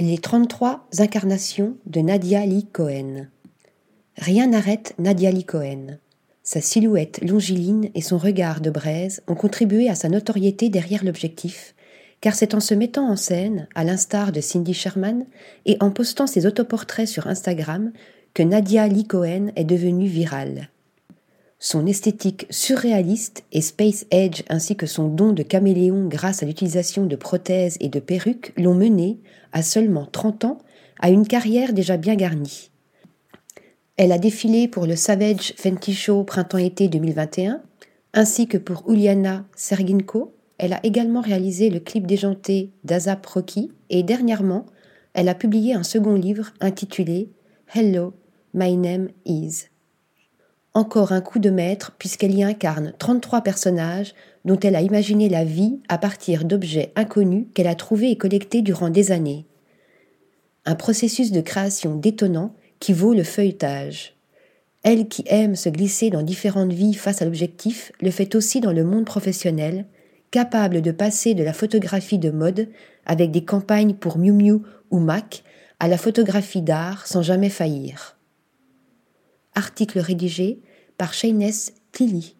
Les 33 incarnations de Nadia Lee Cohen. Rien n'arrête Nadia Lee Cohen. Sa silhouette longiligne et son regard de braise ont contribué à sa notoriété derrière l'objectif, car c'est en se mettant en scène, à l'instar de Cindy Sherman, et en postant ses autoportraits sur Instagram, que Nadia Lee Cohen est devenue virale. Son esthétique surréaliste et Space Edge ainsi que son don de caméléon grâce à l'utilisation de prothèses et de perruques l'ont menée, à seulement 30 ans, à une carrière déjà bien garnie. Elle a défilé pour le Savage Fenty Show printemps-été 2021, ainsi que pour Uliana Serginko. Elle a également réalisé le clip déjanté d'Azap Rocky et dernièrement, elle a publié un second livre intitulé Hello, My Name Is. Encore un coup de maître puisqu'elle y incarne 33 personnages dont elle a imaginé la vie à partir d'objets inconnus qu'elle a trouvés et collectés durant des années. Un processus de création détonnant qui vaut le feuilletage. Elle qui aime se glisser dans différentes vies face à l'objectif le fait aussi dans le monde professionnel, capable de passer de la photographie de mode avec des campagnes pour Miu Miu ou Mac à la photographie d'art sans jamais faillir. Article rédigé par Shayness Tilly.